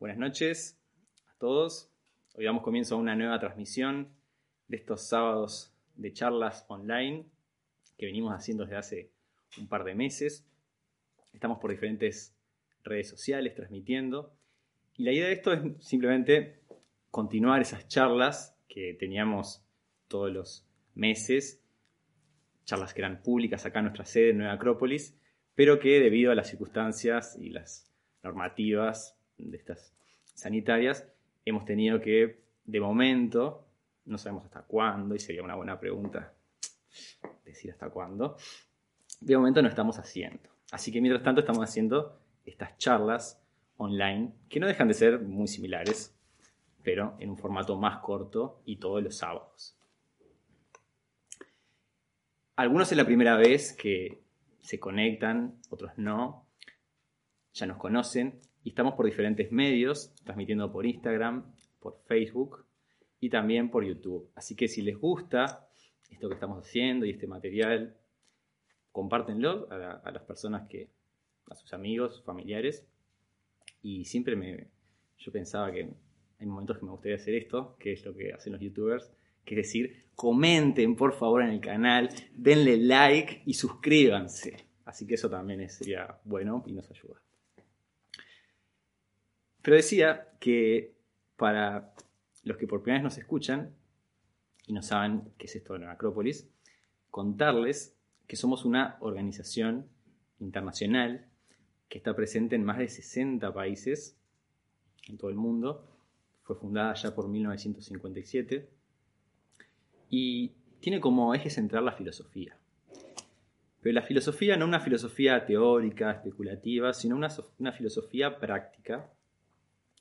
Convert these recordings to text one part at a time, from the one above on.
Buenas noches a todos. Hoy damos comienzo a una nueva transmisión de estos sábados de charlas online que venimos haciendo desde hace un par de meses. Estamos por diferentes redes sociales transmitiendo. Y la idea de esto es simplemente continuar esas charlas que teníamos todos los meses, charlas que eran públicas acá en nuestra sede en Nueva Acrópolis, pero que debido a las circunstancias y las normativas de estas sanitarias, hemos tenido que, de momento, no sabemos hasta cuándo, y sería una buena pregunta decir hasta cuándo, de momento no estamos haciendo. Así que mientras tanto estamos haciendo estas charlas online, que no dejan de ser muy similares, pero en un formato más corto y todos los sábados. Algunos es la primera vez que se conectan, otros no, ya nos conocen y estamos por diferentes medios, transmitiendo por Instagram, por Facebook y también por YouTube. Así que si les gusta esto que estamos haciendo y este material, compártenlo a, las personas que, a sus amigos, familiares. Y siempre me, yo pensaba que hay momentos que me gustaría hacer esto, que es lo que hacen los youtubers, que es decir, comenten por favor en el canal, denle like y suscríbanse. Así que eso también sería bueno y nos ayuda. Pero decía que para los que por primera vez nos escuchan y no saben qué es esto de la Acrópolis, contarles que somos una organización internacional que está presente en más de 60 países en todo el mundo. Fue fundada ya por 1957 y tiene como eje central la filosofía. Pero la filosofía no una filosofía teórica, especulativa, sino una, una filosofía práctica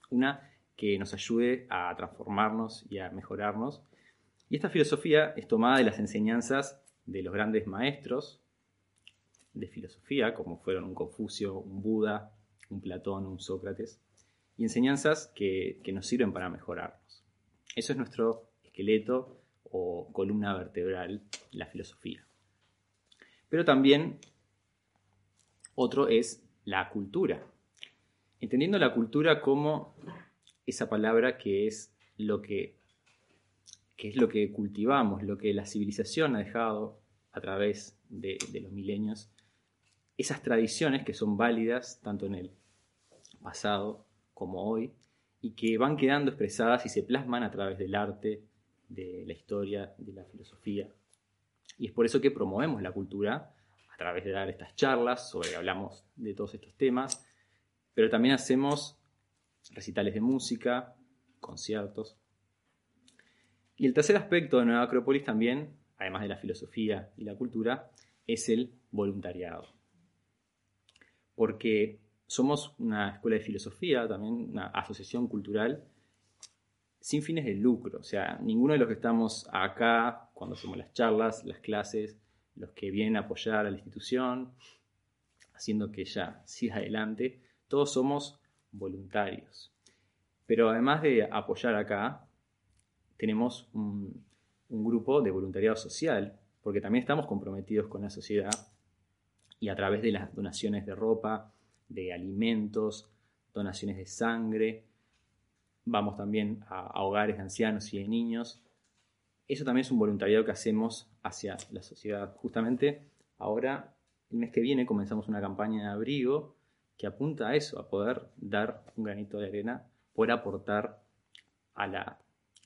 una que nos ayude a transformarnos y a mejorarnos. Y esta filosofía es tomada de las enseñanzas de los grandes maestros de filosofía, como fueron un Confucio, un Buda, un Platón, un Sócrates, y enseñanzas que, que nos sirven para mejorarnos. Eso es nuestro esqueleto o columna vertebral, la filosofía. Pero también otro es la cultura, entendiendo la cultura como esa palabra que es lo que, es lo que cultivamos, lo que la civilización ha dejado a través de, de los milenios, esas tradiciones que son válidas tanto en el pasado como hoy y que van quedando expresadas y se plasman a través del arte, de la historia, de la filosofía. Y es por eso que promovemos la cultura a través de dar estas charlas sobre hablamos de todos estos temas pero también hacemos recitales de música, conciertos. Y el tercer aspecto de Nueva Acrópolis también, además de la filosofía y la cultura, es el voluntariado. Porque somos una escuela de filosofía, también una asociación cultural sin fines de lucro. O sea, ninguno de los que estamos acá, cuando hacemos las charlas, las clases, los que vienen a apoyar a la institución, haciendo que ella siga adelante, todos somos voluntarios. Pero además de apoyar acá, tenemos un, grupo de voluntariado social, porque también estamos comprometidos con la sociedad y a través de las donaciones de ropa, de alimentos, donaciones de sangre, vamos también a, hogares de ancianos y de niños. Eso también es un voluntariado que hacemos hacia la sociedad. Justamente ahora, el mes que viene, comenzamos una campaña de abrigo que apunta a eso, a poder dar un granito de arena, poder aportar a la,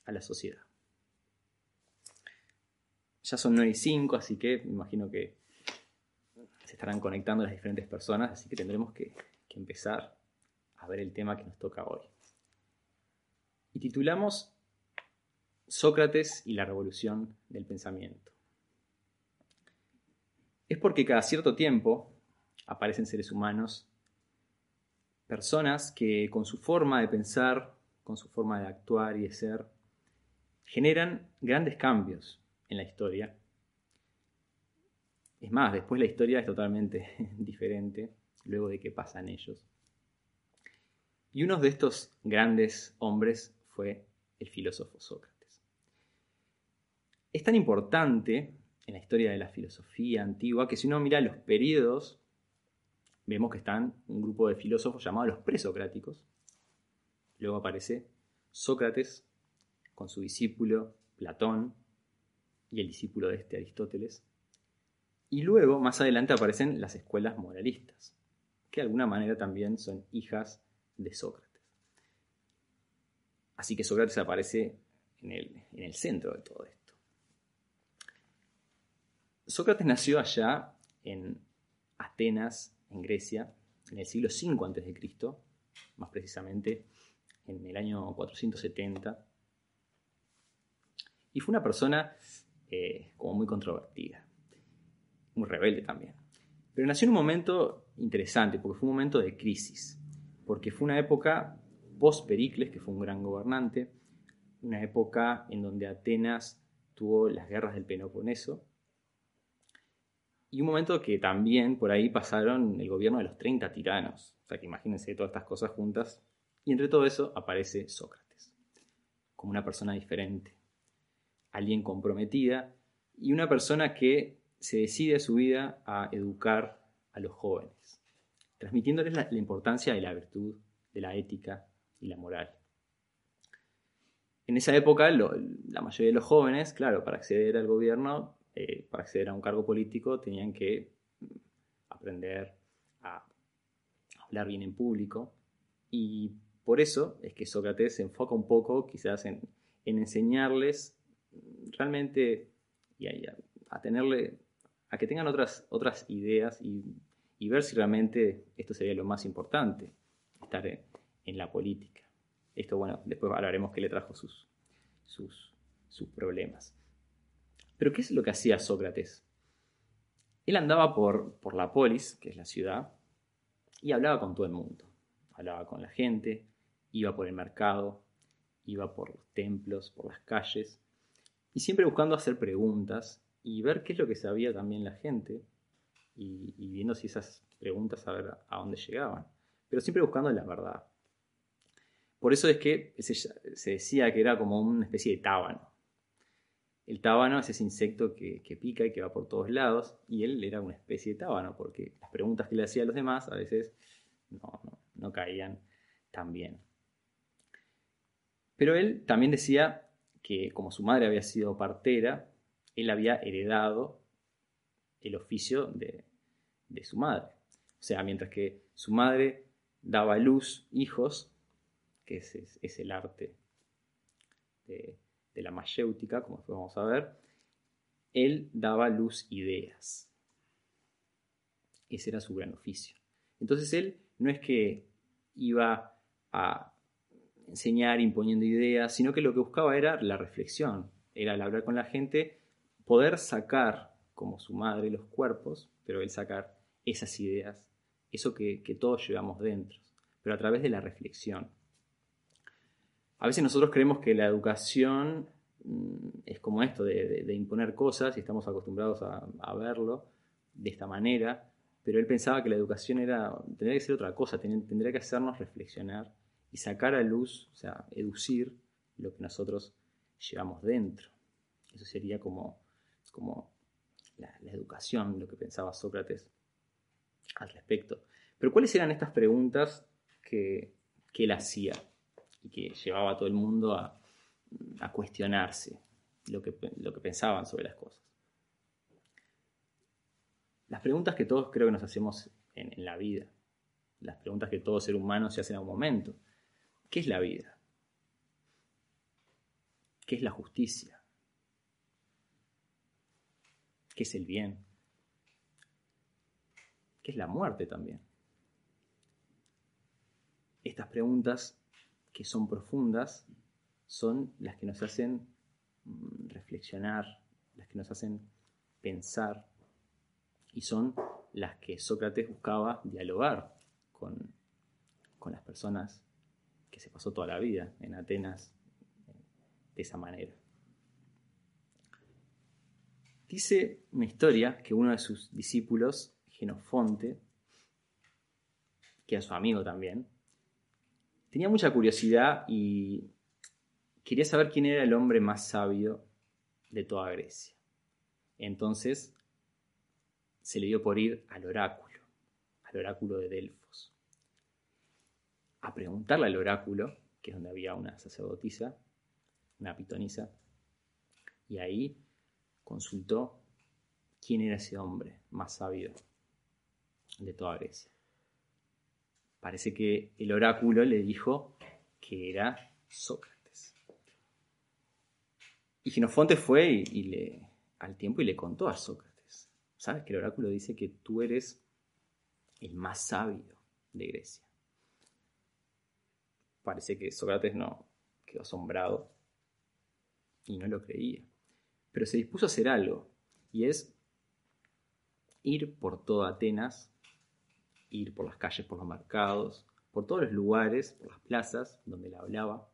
a la sociedad. Ya son 9 y 5, así que me imagino que se estarán conectando las diferentes personas, así que tendremos que empezar a ver el tema que nos toca hoy. Y titulamos Sócrates y la revolución del pensamiento. Es porque cada cierto tiempo aparecen seres humanos personas que con su forma de pensar, con su forma de actuar y de ser, generan grandes cambios en la historia. Es más, después la historia es totalmente diferente luego de que pasan ellos. Y uno de estos grandes hombres fue el filósofo Sócrates. Es tan importante en la historia de la filosofía antigua que si uno mira los periodos, vemos que están un grupo de filósofos llamados los presocráticos. Luego aparece Sócrates con su discípulo Platón y el discípulo de este Aristóteles. Y luego, más adelante, aparecen las escuelas moralistas, que de alguna manera también son hijas de Sócrates. Así que Sócrates aparece en el, en el centro de todo esto. Sócrates nació allá en Atenas, en Grecia, en el siglo V a.C., más precisamente en el año 470. Y fue una persona eh, como muy controvertida, muy rebelde también. Pero nació en un momento interesante, porque fue un momento de crisis, porque fue una época post-Pericles, que fue un gran gobernante, una época en donde Atenas tuvo las guerras del Peloponeso, y un momento que también por ahí pasaron el gobierno de los 30 tiranos. O sea que imagínense todas estas cosas juntas. Y entre todo eso aparece Sócrates, como una persona diferente, alguien comprometida y una persona que se decide su vida a educar a los jóvenes, transmitiéndoles la, importancia de la virtud, de la ética y la moral. En esa época, la mayoría de los jóvenes, claro, para acceder al gobierno eh, para acceder a un cargo político tenían que mm, aprender a hablar bien en público y por eso es que Sócrates se enfoca un poco quizás en, enseñarles realmente y a, tenerle a que tengan otras, otras ideas y, ver si realmente esto sería lo más importante, estar en, la política. Esto, bueno, después hablaremos que le trajo sus, sus, sus problemas. Pero ¿qué es lo que hacía Sócrates? Él andaba por, por la polis, que es la ciudad, y hablaba con todo el mundo. Hablaba con la gente, iba por el mercado, iba por los templos, por las calles, y siempre buscando hacer preguntas y ver qué es lo que sabía también la gente, y, viendo si esas preguntas a ver a dónde llegaban, pero siempre buscando la verdad. Por eso es que se, se decía que era como una especie de tábano. El tábano es ese insecto que, pica y que va por todos lados, y él era una especie de tábano, porque las preguntas que le hacía a los demás a veces no, caían tan bien. Pero él también decía que como su madre había sido partera, él había heredado el oficio de, su madre. O sea, mientras que su madre daba a luz hijos, que es el arte de, de la mayéutica, como después vamos a ver, él daba luz ideas. Ese era su gran oficio. Entonces él no es que iba a enseñar imponiendo ideas, sino que lo que buscaba era la reflexión, era al hablar con la gente, poder sacar, como su madre, los cuerpos, pero él sacar esas ideas, eso que, que todos llevamos dentro, pero a través de la reflexión. A veces nosotros creemos que la educación mm, es como esto de, imponer cosas y estamos acostumbrados a, verlo de esta manera, pero él pensaba que la educación era, tendría que ser otra cosa, tendría que hacernos reflexionar y sacar a luz, o sea, educir lo que nosotros llevamos dentro. Eso sería como, la, educación, lo que pensaba Sócrates al respecto. Pero ¿cuáles eran estas preguntas que, que él hacía? Y que llevaba a todo el mundo a, cuestionarse lo que, lo que pensaban sobre las cosas. Las preguntas que todos creo que nos hacemos en, en la vida, las preguntas que todo ser humano se hace en algún momento. ¿Qué es la vida? ¿Qué es la justicia? ¿Qué es el bien? ¿Qué es la muerte también? Estas preguntas que son profundas son las que nos hacen mm, reflexionar, las que nos hacen pensar y son las que Sócrates buscaba dialogar con, con las personas que se pasó toda la vida en Atenas de esa manera. Dice una historia que uno de sus discípulos, Genofonte, que era su amigo también, tenía mucha curiosidad y quería saber quién era el hombre más sabio de toda Grecia. Entonces se le dio por ir al oráculo, al oráculo de Delfos, a preguntarle al oráculo, que es donde había una sacerdotisa, una pitonisa, y ahí consultó quién era ese hombre más sabio de toda Grecia. Parece que el oráculo le dijo que era Sócrates. Y Genofonte fue y, le, al tiempo y le contó a Sócrates. ¿Sabes que el oráculo dice que tú eres el más sabio de Grecia? Parece que Sócrates no quedó asombrado y no lo creía. Pero se dispuso a hacer algo, y es ir por toda Atenas, ir por las calles, por los mercados, por todos los lugares, por las plazas donde le hablaba,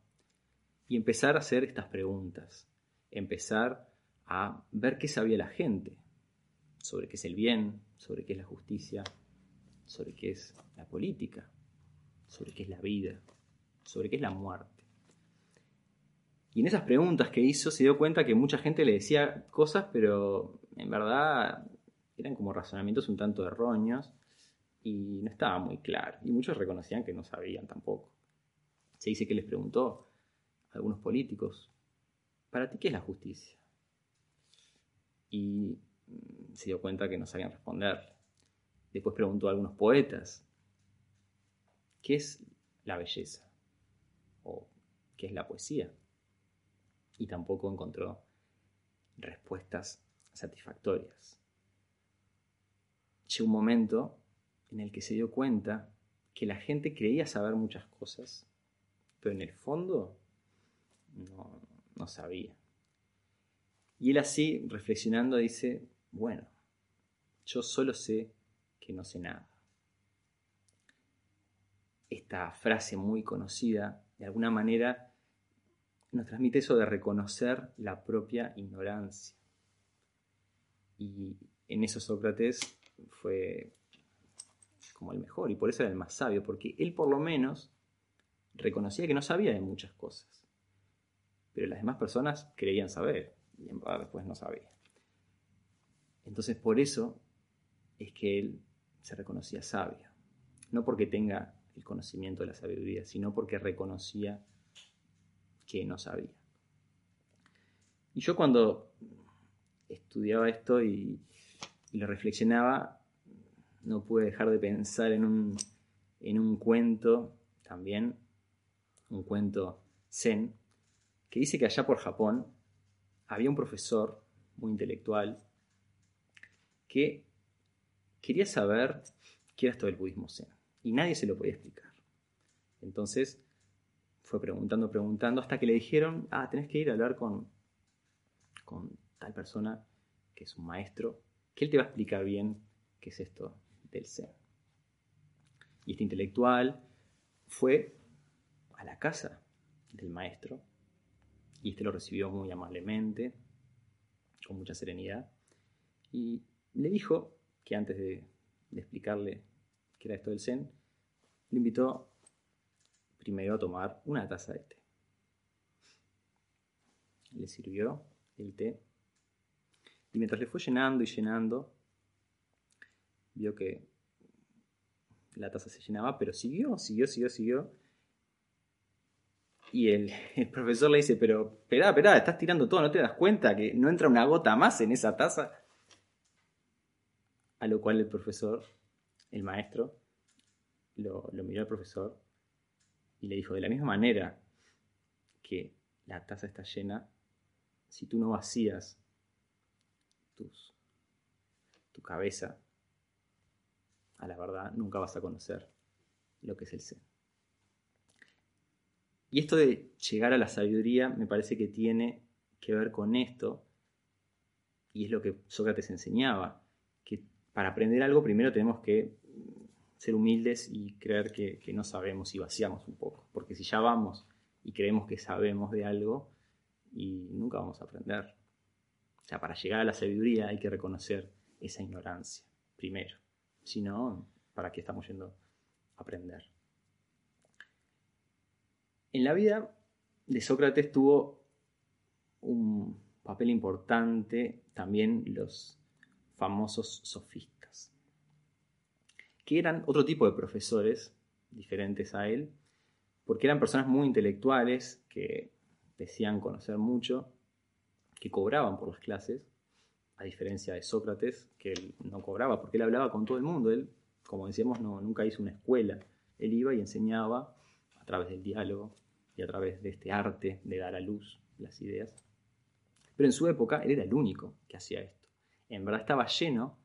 y empezar a hacer estas preguntas, empezar a ver qué sabía la gente sobre qué es el bien, sobre qué es la justicia, sobre qué es la política, sobre qué es la vida, sobre qué es la muerte. Y en esas preguntas que hizo se dio cuenta que mucha gente le decía cosas, pero en verdad eran como razonamientos un tanto erróneos y no estaba muy claro. Y muchos reconocían que no sabían tampoco. Se dice que les preguntó a algunos políticos, ¿para ti qué es la justicia? Y mm, se dio cuenta que no sabían responder. Después preguntó a algunos poetas, ¿qué es la belleza? ¿O qué es la poesía? y tampoco encontró respuestas satisfactorias. Llegó un momento en el que se dio cuenta que la gente creía saber muchas cosas, pero en el fondo no, no sabía. Y él así, reflexionando, dice, bueno, yo solo sé que no sé nada. Esta frase muy conocida, de alguna manera, nos transmite eso de reconocer la propia ignorancia. Y en eso Sócrates fue como el mejor y por eso era el más sabio, porque él por lo menos reconocía que no sabía de muchas cosas, pero las demás personas creían saber y en verdad después no sabía. Entonces por eso es que él se reconocía sabio, no porque tenga el conocimiento de la sabiduría, sino porque reconocía que no sabía. Y yo cuando estudiaba esto y, lo reflexionaba, no pude dejar de pensar en un, en un cuento también, un cuento zen, que dice que allá por Japón había un profesor muy intelectual que quería saber qué era esto del budismo zen y nadie se lo podía explicar. Entonces fue preguntando, preguntando, hasta que le dijeron, ah, tenés que ir a hablar con, con tal persona que es un maestro, que él te va a explicar bien qué es esto del Zen. Y este intelectual fue a la casa del maestro y este lo recibió muy amablemente, con mucha serenidad, y le dijo que antes de, de explicarle qué era esto del Zen, le invitó primero a tomar una taza de té. Le sirvió el té y mientras le fue llenando y llenando, vio que la taza se llenaba, pero siguió, siguió, siguió, siguió. Y el, profesor le dice, pero espera, espera, estás tirando todo, ¿no te das cuenta que no entra una gota más en esa taza? A lo cual el profesor, el maestro, lo, lo miró al profesor y le dijo, de la misma manera que la taza está llena, si tú no vacías tus, tu cabeza a la verdad, nunca vas a conocer lo que es el ser. Y esto de llegar a la sabiduría me parece que tiene que ver con esto, y es lo que Sócrates enseñaba, que para aprender algo primero tenemos que ser humildes y creer que, no sabemos y vaciamos un poco. Porque si ya vamos y creemos que sabemos de algo, y nunca vamos a aprender. O sea, para llegar a la sabiduría hay que reconocer esa ignorancia primero. Si no, ¿para qué estamos yendo a aprender? En la vida de Sócrates tuvo un papel importante también los famosos sofistas, que eran otro tipo de profesores diferentes a él, porque eran personas muy intelectuales que decían conocer mucho, que cobraban por las clases, a diferencia de Sócrates, que él no cobraba, porque él hablaba con todo el mundo, él, como decíamos, no, nunca hizo una escuela, él iba y enseñaba a través del diálogo y a través de este arte de dar a luz las ideas. Pero en su época él era el único que hacía esto. En verdad estaba lleno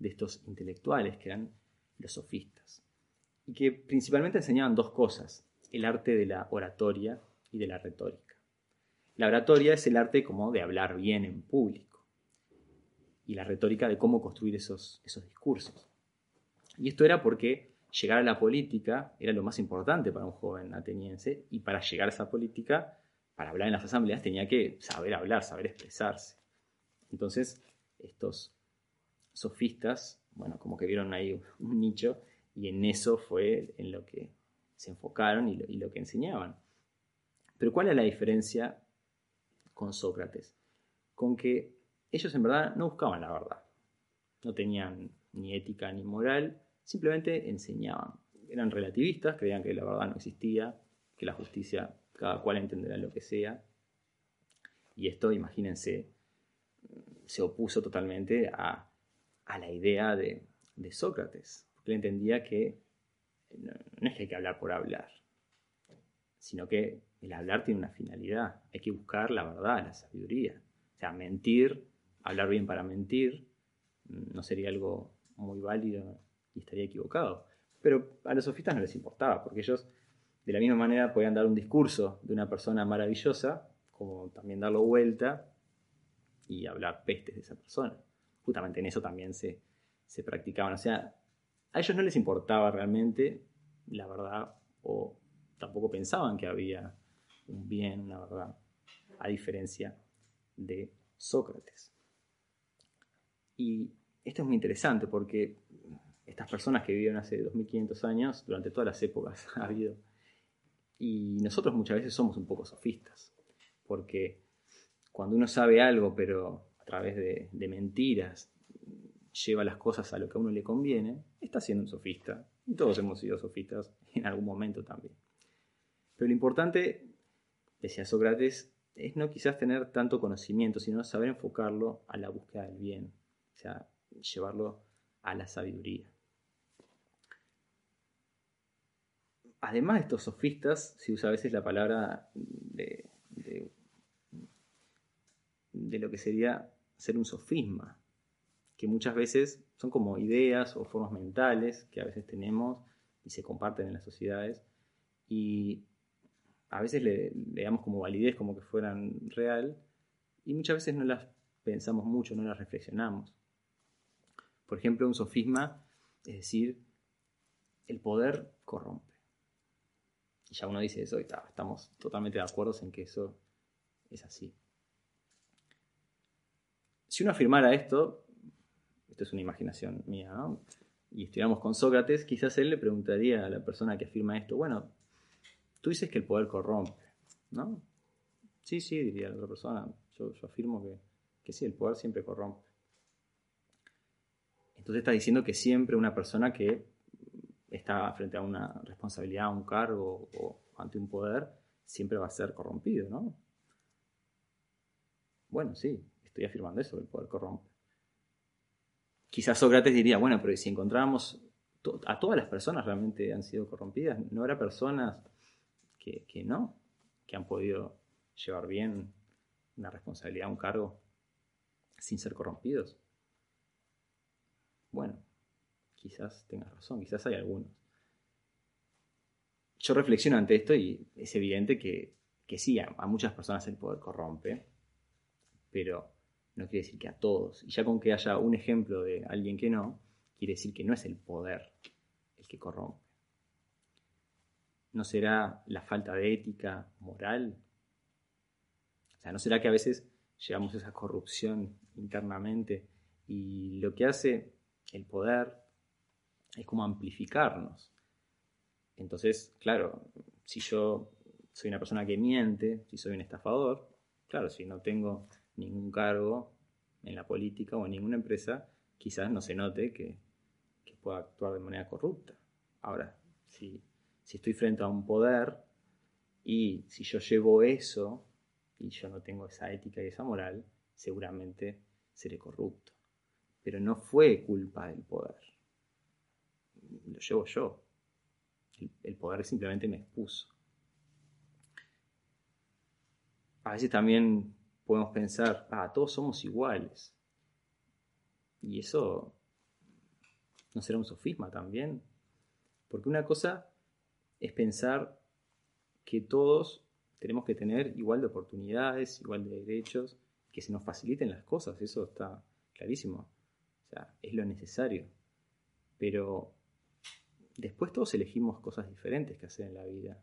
de estos intelectuales que eran los sofistas, y que principalmente enseñaban dos cosas, el arte de la oratoria y de la retórica. La oratoria es el arte como de hablar bien en público, y la retórica de cómo construir esos, esos discursos. Y esto era porque llegar a la política era lo más importante para un joven ateniense, y para llegar a esa política, para hablar en las asambleas, tenía que saber hablar, saber expresarse. Entonces, estos sofistas, bueno, como que vieron ahí un nicho, y en eso fue en lo que se enfocaron y lo, que enseñaban. Pero ¿cuál es la diferencia con Sócrates? Con que ellos en verdad no buscaban la verdad. No tenían ni ética ni moral, simplemente enseñaban. Eran relativistas, creían que la verdad no existía, que la justicia cada cual entenderá lo que sea. Y esto, imagínense, se opuso totalmente a, la idea de, de Sócrates, porque él entendía que no, es que hay que hablar por hablar, sino que el hablar tiene una finalidad. Hay que buscar la verdad, la sabiduría. O sea, mentir, hablar bien para mentir, mm, no sería algo muy válido y estaría equivocado. Pero a los sofistas no les importaba, porque ellos de la misma manera podían dar un discurso de una persona maravillosa, como también darlo vuelta y hablar pestes de esa persona. Justamente en eso también se, se practicaban. O sea, a ellos no les importaba realmente la verdad o tampoco pensaban que había un bien, una verdad, a diferencia de Sócrates. Y esto es muy interesante porque estas personas que vivieron hace 2500 años, durante todas las épocas ha habido, y nosotros muchas veces somos un poco sofistas, porque cuando uno sabe algo, pero a través de, mentiras, lleva las cosas a lo que a uno le conviene, está siendo un sofista. Y todos hemos sido sofistas en algún momento también. Pero lo importante, decía Sócrates, es no quizás tener tanto conocimiento, sino saber enfocarlo a la búsqueda del bien, sea, llevarlo a la sabiduría. Además de estos sofistas, se usa a veces la palabra de, de lo que sería ser un sofisma, que muchas veces son como ideas o formas mentales que a veces tenemos y se comparten en las sociedades y a veces le, damos como validez como que fueran real y muchas veces no las pensamos mucho, no las reflexionamos. Por ejemplo, un sofisma es decir, el poder corrompe. Y ya uno dice eso y estamos totalmente de acuerdo en que eso es así. Si uno afirmara esto, esto es una imaginación mía, ¿no? Y estuviéramos con Sócrates, quizás él le preguntaría a la persona que afirma esto, bueno, tú dices que el poder corrompe, ¿no? Sí, sí, diría la otra persona, yo, afirmo que, que sí, el poder siempre corrompe. Entonces está diciendo que siempre una persona que está frente a una responsabilidad, a un cargo o ante un poder, siempre va a ser corrompido, ¿no? Bueno, sí, estoy afirmando eso, que el poder corrompe. Quizás Sócrates diría, bueno, pero si encontramos a todas las personas realmente han sido corrompidas, no habrá personas que, no, que han podido llevar bien una responsabilidad, un cargo, sin ser corrompidos. Bueno, quizás tengas razón, quizás hay algunos. Yo reflexiono ante esto y es evidente que, que sí, a muchas personas el poder corrompe, pero no quiere decir que a todos. Y ya con que haya un ejemplo de alguien que no, quiere decir que no es el poder el que corrompe? ¿No será la falta de ética moral? O sea, ¿no será que a veces llevamos esa corrupción internamente y lo que hace el poder es como amplificarnos? Entonces, claro, si yo soy una persona que miente, si soy un estafador, claro, si no tengo ningún cargo en la política o en ninguna empresa, quizás no se note que, pueda actuar de manera corrupta. Ahora, si estoy frente a un poder y si yo llevo eso y yo no tengo esa ética y esa moral, seguramente seré corrupto. Pero no fue culpa del poder. Lo llevo yo. El, poder simplemente me expuso. A veces también podemos pensar, ah, todos somos iguales. Y eso no será un sofisma también. Porque una cosa es pensar que todos tenemos que tener igual de oportunidades, igual de derechos, que se nos faciliten las cosas, eso está clarísimo. Es lo necesario. Pero después todos elegimos cosas diferentes que hacer en la vida.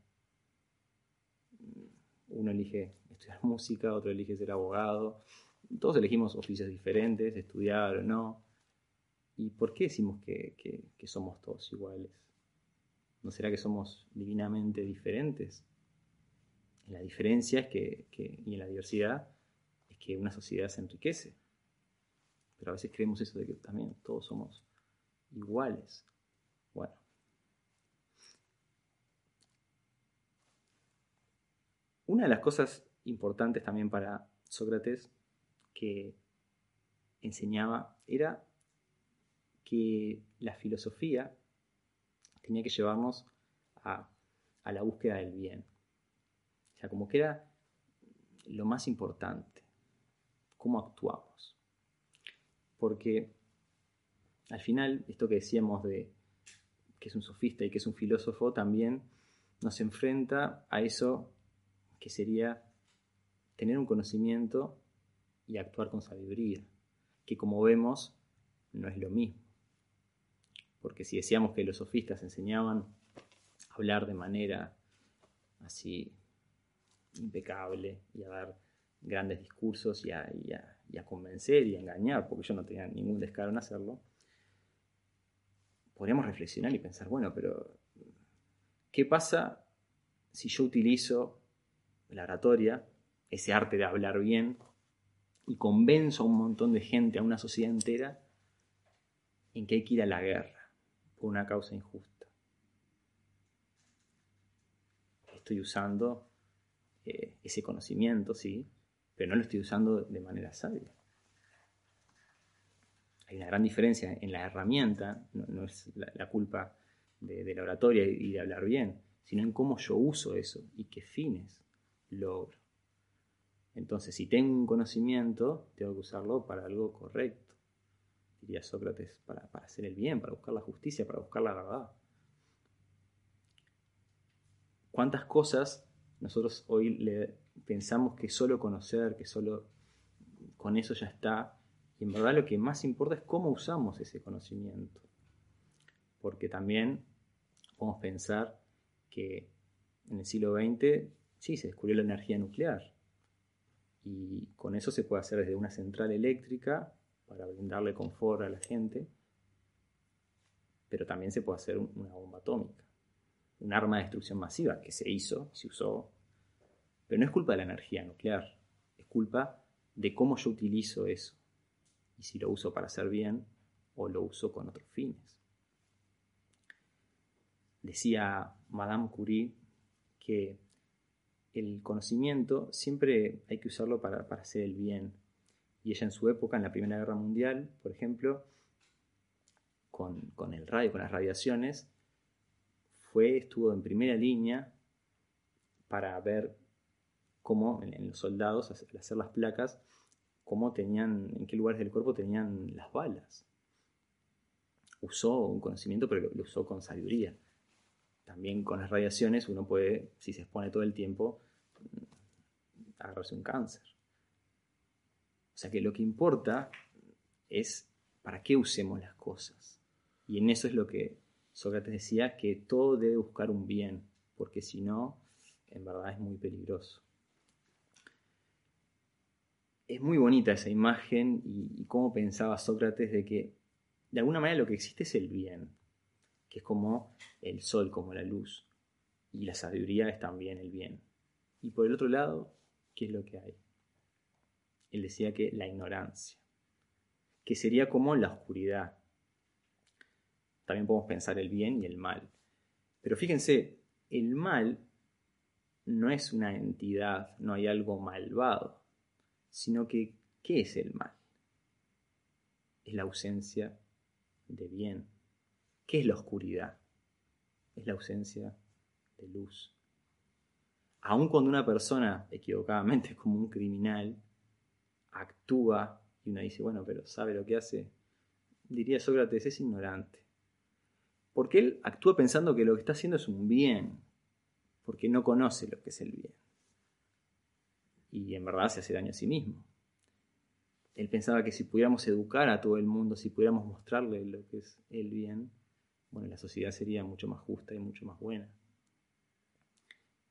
Uno elige estudiar música, otro elige ser abogado. Todos elegimos oficios diferentes, estudiar o no. ¿Y por qué decimos que, somos todos iguales? ¿No será que somos divinamente diferentes? la diferencia es que, y en la diversidad es que una sociedad se enriquece. Pero a veces creemos eso de que también todos somos iguales. Bueno, Una de las cosas importantes también para Sócrates que enseñaba era que la filosofía tenía que llevarnos a, la búsqueda del bien. O sea, como que era lo más importante, cómo actuamos. Porque al final, esto que decíamos de que es un sofista y que es un filósofo, también nos enfrenta a eso que sería tener un conocimiento y actuar con sabiduría, que como vemos no es lo mismo. Porque si decíamos que los sofistas enseñaban a hablar de manera así impecable y a dar grandes discursos y a, convencer y a engañar, porque yo no tenía ningún descaro en hacerlo, podríamos reflexionar y pensar, bueno, pero ¿qué pasa si yo utilizo la oratoria, ese arte de hablar bien, y convenzo a un montón de gente, a una sociedad entera, en que hay que ir a la guerra por una causa injusta. Estoy usando eh, ese conocimiento, sí, pero no lo estoy usando de manera sabia. Hay una gran diferencia en la herramienta, no, es la, culpa de, la oratoria y de hablar bien, sino en cómo yo uso eso y qué fines logro. Entonces, si tengo un conocimiento, tengo que usarlo para algo correcto. Diría Sócrates, para, hacer el bien, para buscar la justicia, para buscar la verdad. ¿Cuántas cosas nosotros hoy le pensamos que solo conocer, que solo con eso ya está? Y en verdad lo que más importa es cómo usamos ese conocimiento. Porque también podemos pensar que en el siglo XX sí, se descubrió la energía nuclear. Y con eso se puede hacer desde una central eléctrica para brindarle confort a la gente, pero también se puede hacer una bomba atómica, un arma de destrucción masiva que se hizo, se usó, pero no es culpa de la energía nuclear, es culpa de cómo yo utilizo eso y si lo uso para hacer bien o lo uso con otros fines. Decía Madame Curie que el conocimiento siempre hay que usarlo para, hacer el bien. Y ella en su época, en la Primera Guerra Mundial, por ejemplo, con, el radio, con las radiaciones, fue, estuvo en primera línea para ver cómo en, los soldados, al hacer las placas, cómo tenían, en qué lugares del cuerpo tenían las balas. Usó un conocimiento, pero lo usó con sabiduría también con las radiaciones uno puede, si se expone todo el tiempo, agarrarse un cáncer. O sea que lo que importa es para qué usemos las cosas. Y en eso es lo que Sócrates decía que todo debe buscar un bien, porque si no, en verdad es muy peligroso. Es muy bonita esa imagen y, cómo pensaba Sócrates de que de alguna manera lo que existe es el bien, que es como el sol, como la luz, y la sabiduría es también el bien. Y por el otro lado, ¿qué es lo que hay? Él decía que la ignorancia, que sería como la oscuridad. También podemos pensar el bien y el mal. Pero fíjense, el mal no es una entidad, no hay algo malvado, sino que, ¿qué es el mal? Es la ausencia de bien. ¿Qué es la oscuridad? Es la ausencia de luz. Aun cuando una persona, equivocadamente, como un criminal, actúa y uno dice, bueno, pero ¿sabe lo que hace? Diría Sócrates, es ignorante. Porque él actúa pensando que lo que está haciendo es un bien, porque no conoce lo que es el bien. Y en verdad se hace daño a sí mismo. Él pensaba que si pudiéramos educar a todo el mundo, si pudiéramos mostrarle lo que es el bien, bueno, la sociedad sería mucho más justa y mucho más buena.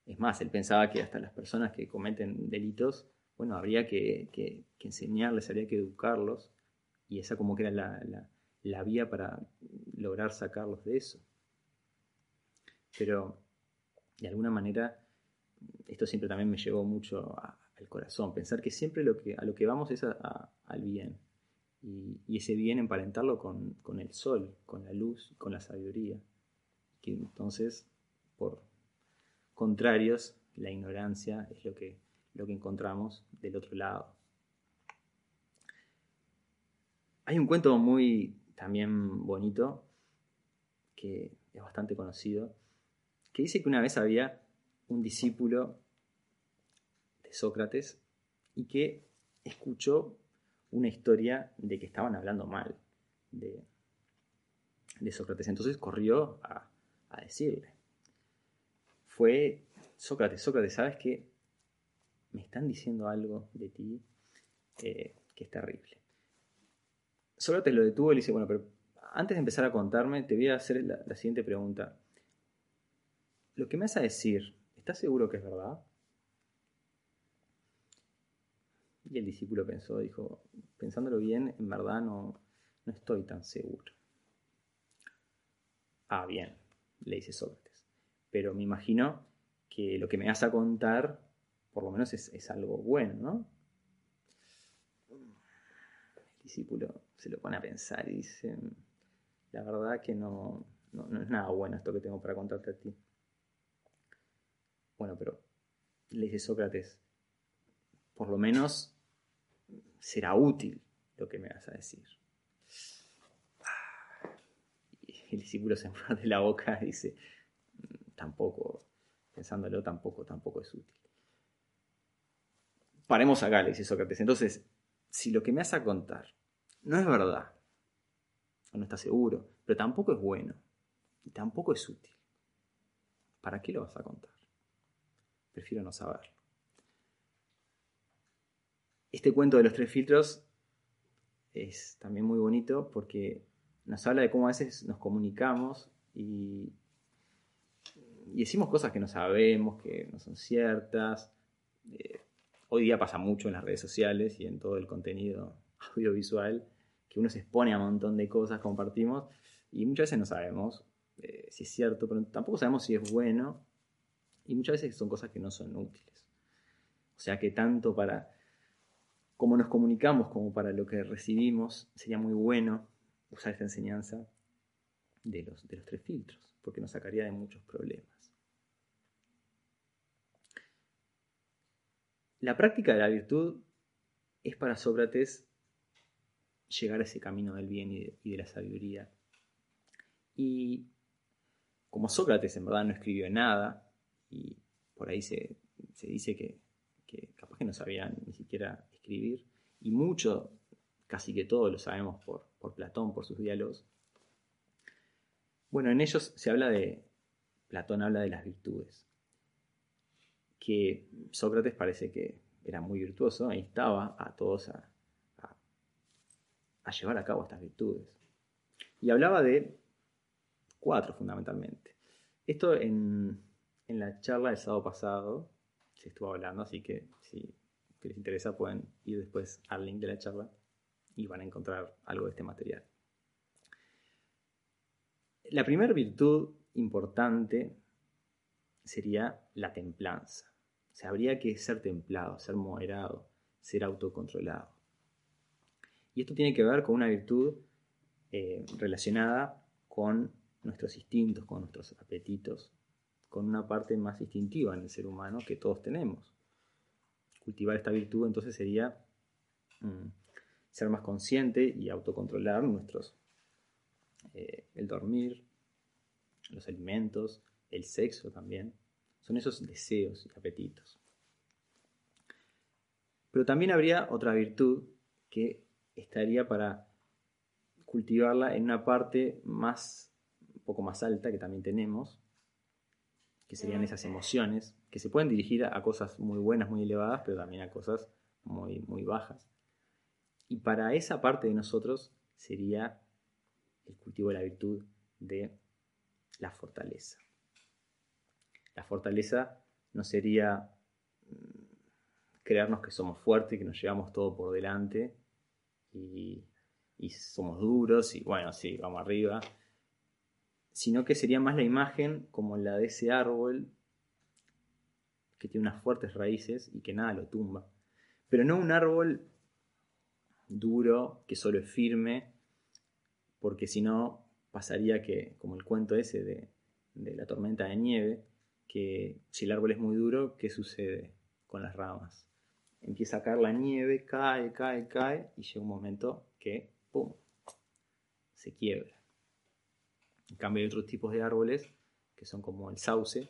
Es más, él pensaba que hasta las personas que cometen delitos, bueno, habría que, enseñarles, habría que educarlos, y esa como que era la, la vía para lograr sacarlos de eso. Pero de alguna manera, esto siempre también me llevó mucho al corazón, pensar que siempre lo que, a lo que vamos es al bien. Y, ese bien emparentarlo con, con, el sol, con la luz, con la sabiduría. Que entonces, por contrarios, la ignorancia es lo que, lo que encontramos del otro lado. Hay un cuento muy también bonito, que es bastante conocido, que dice que una vez había un discípulo Sócrates y que escuchó una historia de que estaban hablando mal de, Sócrates. Entonces corrió a, decirle. Fue Sócrates, Sócrates, ¿sabes qué? Me están diciendo algo de ti eh, que es terrible. Sócrates lo detuvo y le dice, bueno, pero antes de empezar a contarme, te voy a hacer la siguiente pregunta lo que me vas a decir, ¿estás seguro que es verdad? Y el discípulo pensó, dijo, pensándolo bien, en verdad no, no estoy tan seguro. Ah, bien, le dice Sócrates. Pero me imagino que lo que me vas a contar, por lo menos es, algo bueno, ¿no? El discípulo se lo pone a pensar y dice, la verdad que no, no es nada bueno esto que tengo para contarte a ti. Bueno, pero le dice Sócrates, por lo menos será útil lo que me vas a decir. Y el discípulo se de la boca y dice, tampoco, pensándolo, tampoco, tampoco es útil. Paremos acá, le dice Sócrates. Entonces, si lo que me vas a contar no es verdad, o no está seguro, pero tampoco es bueno, y tampoco es útil, ¿para qué lo vas a contar? prefiero no saberlo. Este cuento de los tres filtros es también muy bonito porque nos habla de cómo a veces nos comunicamos y, decimos cosas que no sabemos, que no son ciertas. Eh, hoy día pasa mucho en las redes sociales y en todo el contenido audiovisual que uno se expone a un montón de cosas, compartimos y muchas veces no sabemos eh, si es cierto, pero tampoco sabemos si es bueno y muchas veces son cosas que no son útiles. O sea que tanto para cómo nos comunicamos como para lo que recibimos, sería muy bueno usar esta enseñanza de los, tres filtros, porque nos sacaría de muchos problemas. La práctica de la virtud es para Sócrates llegar a ese camino del bien y de, y de, la sabiduría. Y como Sócrates en verdad no escribió nada, y por ahí se, dice que, capaz que no sabían ni siquiera y mucho, casi que todo lo sabemos por, Platón, por sus diálogos. Bueno, en ellos se habla de, Platón habla de las virtudes, que Sócrates parece que era muy virtuoso e instaba a todos a, a llevar a cabo estas virtudes. Y hablaba de cuatro fundamentalmente. Esto en, en la charla del sábado pasado se estuvo hablando, así que si les interesa pueden ir después al link de la charla y van a encontrar algo de este material. La primera virtud importante sería la templanza. O sea, habría que ser templado, ser moderado, ser autocontrolado. Y esto tiene que ver con una virtud eh, relacionada con nuestros instintos, con nuestros apetitos, con una parte más instintiva en el ser humano que todos tenemos. Cultivar esta virtud entonces sería mm, ser más consciente y autocontrolar nuestros, eh, el dormir, los alimentos, el sexo también. Son esos deseos y apetitos. Pero también habría otra virtud que estaría para cultivarla en una parte más, un poco más alta que también tenemos, que serían esas emociones, que se pueden dirigir a cosas muy buenas, muy elevadas, pero también a cosas muy, muy bajas. Y para esa parte de nosotros sería el cultivo de la virtud de la fortaleza. La fortaleza no sería mm, creernos que somos fuertes, que nos llevamos todo por delante y, y somos duros y bueno, sí, vamos arriba, sino que sería más la imagen como la de ese árbol que tiene unas fuertes raíces y que nada lo tumba. Pero no un árbol duro, que solo es firme, porque si no pasaría que, como el cuento ese de, la tormenta de nieve, que si el árbol es muy duro, ¿qué sucede con las ramas? Empieza a caer la nieve, cae, cae, cae, y llega un momento que, ¡pum!, se quiebra. En cambio hay otros tipos de árboles, que son como el sauce,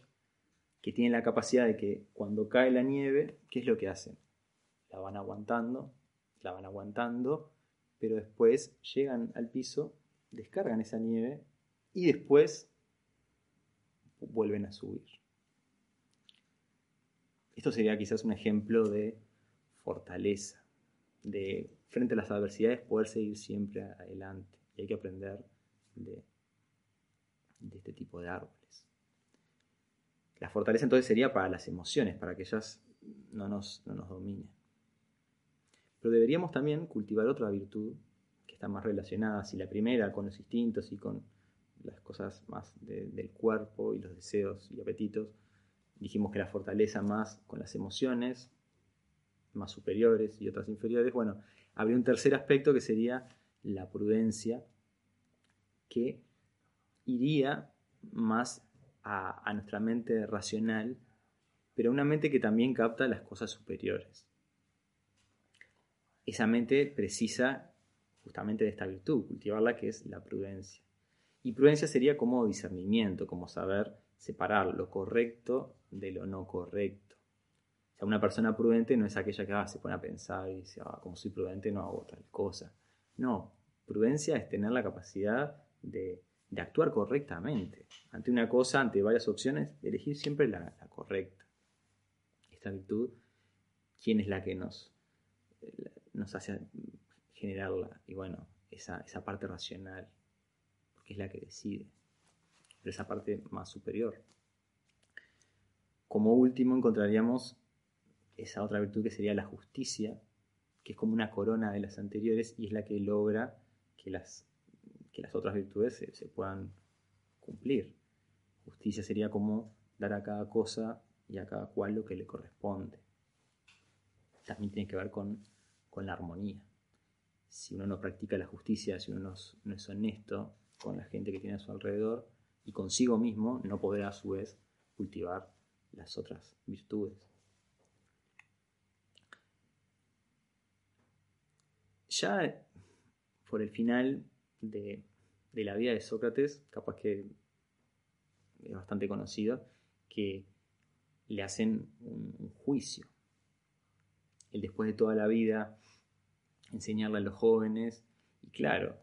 que tienen la capacidad de que cuando cae la nieve, ¿qué es lo que hacen? La van aguantando, la van aguantando, pero después llegan al piso, descargan esa nieve y después vuelven a subir. Esto sería quizás un ejemplo de fortaleza, de frente a las adversidades poder seguir siempre adelante. Y hay que aprender de, de este tipo de árboles. La fortaleza entonces sería para las emociones, para que ellas no nos, no nos dominen. Pero deberíamos también cultivar otra virtud que está más relacionada, si la primera con los instintos y con las cosas más del cuerpo y los deseos y apetitos, dijimos que la fortaleza más con las emociones, más superiores y otras inferiores, bueno, habría un tercer aspecto que sería la prudencia, que iría más a, nuestra mente racional, pero una mente que también capta las cosas superiores esa mente precisa justamente de esta virtud, cultivarla que es la prudencia. Y prudencia sería como discernimiento, como saber separar lo correcto de lo no correcto. O sea, una persona prudente no es aquella que ah, se pone a pensar y dice, ah, como soy prudente no hago tal cosa. No, prudencia es tener la capacidad de, actuar correctamente. Ante una cosa, ante varias opciones, elegir siempre la, la correcta. Esta virtud, ¿quién es la que nos, nos hace generarla. Y bueno, esa, esa parte racional, porque es la que decide, pero esa parte más superior. Como último encontraríamos esa otra virtud que sería la justicia, que es como una corona de las anteriores y es la que logra que las, que las otras virtudes se, puedan cumplir. Justicia sería como dar a cada cosa y a cada cual lo que le corresponde. También tiene que ver con con la armonía. Si uno no practica la justicia, si uno no, es honesto con la gente que tiene a su alrededor y consigo mismo, no podrá a su vez cultivar las otras virtudes. Ya por el final de, la vida de Sócrates, capaz que es bastante conocido, que le hacen un juicio. Él después de toda la vida enseñarle a los jóvenes, y claro,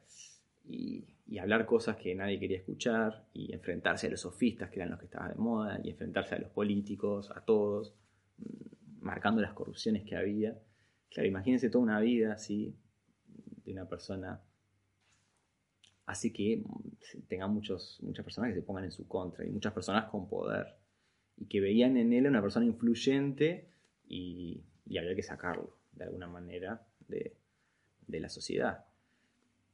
y, hablar cosas que nadie quería escuchar, y enfrentarse a los sofistas, que eran los que estaban de moda, y enfrentarse a los políticos, a todos, mm, marcando las corrupciones que había. Claro, imagínense toda una vida así, de una persona hace que tenga muchos, muchas personas que se pongan en su contra y muchas personas con poder y que veían en él una persona influyente y, había que sacarlo de alguna manera de, de la sociedad.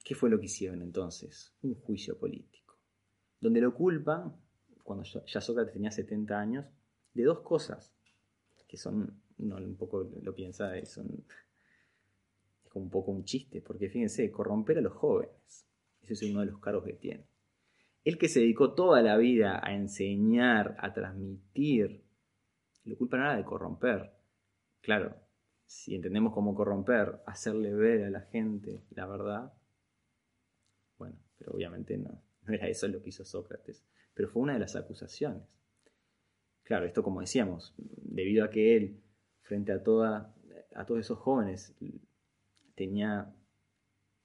¿Qué fue lo que hicieron entonces? Un juicio político, donde lo culpan, cuando ya Sócrates tenía 70 años, de dos cosas, que son, uno un poco lo piensa, son, es como un poco un chiste, porque fíjense, corromper a los jóvenes, es uno de los cargos que tiene. El que se dedicó toda la vida a enseñar, a transmitir, lo culpa nada de corromper. Claro, si entendemos cómo corromper, hacerle ver a la gente la verdad, bueno, pero obviamente no, no era eso lo que hizo Sócrates, pero fue una de las acusaciones. Claro, esto como decíamos, debido a que él, frente a, a todos esos jóvenes, tenía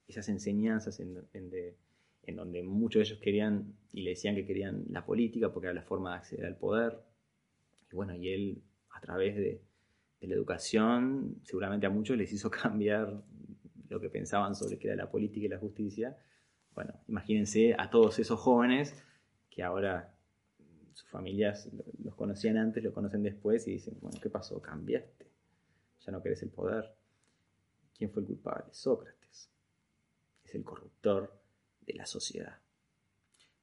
esas enseñanzas en, donde muchos de ellos querían y le decían que querían la política porque era la forma de acceder al poder. Y bueno, y él a través de, la educación seguramente a muchos les hizo cambiar lo que pensaban sobre qué era la política y la justicia. Bueno, imagínense a todos esos jóvenes que ahora sus familias los conocían antes, lo conocen después y dicen, bueno, ¿qué pasó? Cambiaste, ya no querés el poder. ¿Quién fue el culpable? Sócrates. Es el corruptor de la sociedad.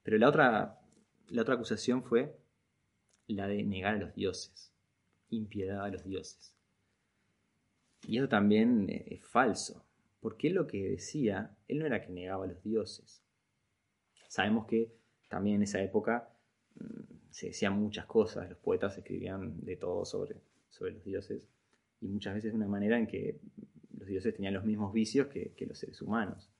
Pero la otra, la otra acusación fue la de negar a los dioses, impiedad a los dioses. Y eso también es falso, porque él lo que decía, él no era que negaba a los dioses. Sabemos que también en esa época mm, se decían muchas cosas, los poetas escribían de todo sobre, sobre los dioses, y muchas veces de una manera en que los dioses tenían los mismos vicios que, los seres humanos.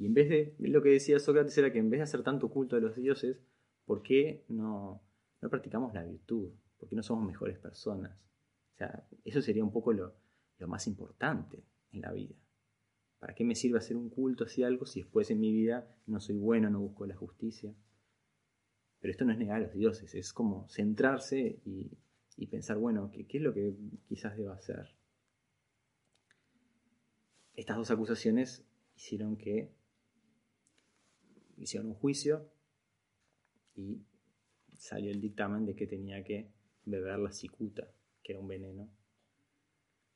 Y en vez de, lo que decía Sócrates era que en vez de hacer tanto culto a los dioses, ¿por qué no, no practicamos la virtud? ¿Por qué no somos mejores personas? O sea, eso sería un poco lo, lo más importante en la vida. ¿Para qué me sirve hacer un culto hacia algo si después en mi vida no soy bueno, no busco la justicia? Pero esto no es negar a los dioses, es como centrarse y, pensar, bueno, ¿qué, es lo que quizás deba hacer? Estas dos acusaciones hicieron que hicieron un juicio y salió el dictamen de que tenía que beber la cicuta, que era un veneno.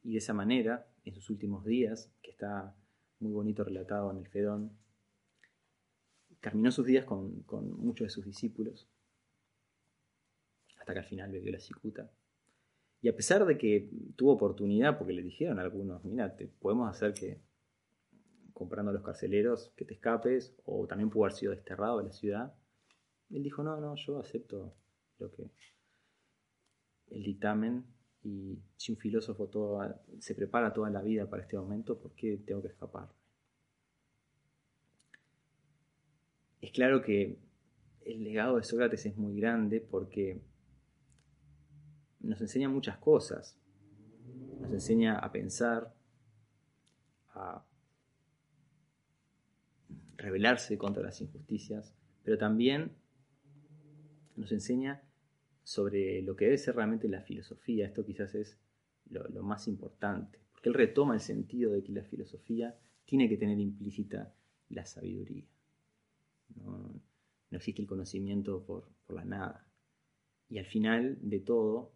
Y de esa manera, en sus últimos días, que está muy bonito relatado en el Fedón, terminó sus días con, muchos de sus discípulos, hasta que al final bebió la cicuta. Y a pesar de que tuvo oportunidad, porque le dijeron a algunos, mira, te podemos hacer que comprando a los carceleros que te escapes, o también pudo haber sido desterrado de la ciudad, él dijo, no, no, yo acepto lo que el dictamen y si un filósofo se prepara toda la vida para este momento, ¿por qué tengo que escapar? Es claro que el legado de Sócrates es muy grande porque nos enseña muchas cosas. Nos enseña a pensar, a rebelarse contra las injusticias, pero también nos enseña sobre lo que debe ser realmente la filosofía. Esto quizás es lo, más importante, porque él retoma el sentido de que la filosofía tiene que tener implícita la sabiduría. No, existe el conocimiento por, la nada. Y al final de todo,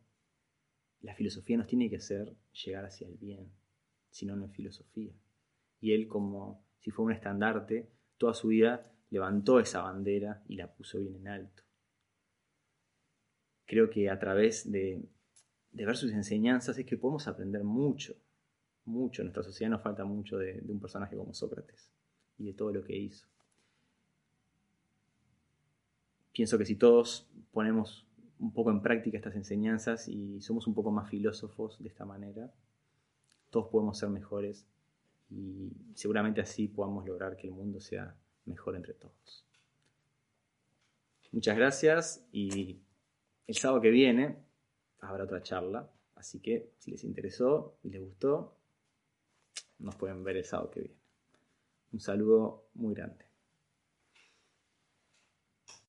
la filosofía nos tiene que hacer llegar hacia el bien, si no, no es filosofía. Y él, como si fuera un estandarte, toda su vida levantó esa bandera y la puso bien en alto. Creo que a través de, ver sus enseñanzas es que podemos aprender mucho, mucho. En nuestra sociedad nos falta mucho de un personaje como Sócrates y de todo lo que hizo pienso que si todos ponemos un poco en práctica estas enseñanzas y somos un poco más filósofos de esta manera, todos podemos ser mejores y seguramente así podamos lograr que el mundo sea mejor entre todos. Muchas gracias y el sábado que viene habrá otra charla, así que si les interesó y les gustó, nos pueden ver el sábado que viene. Un saludo muy grande.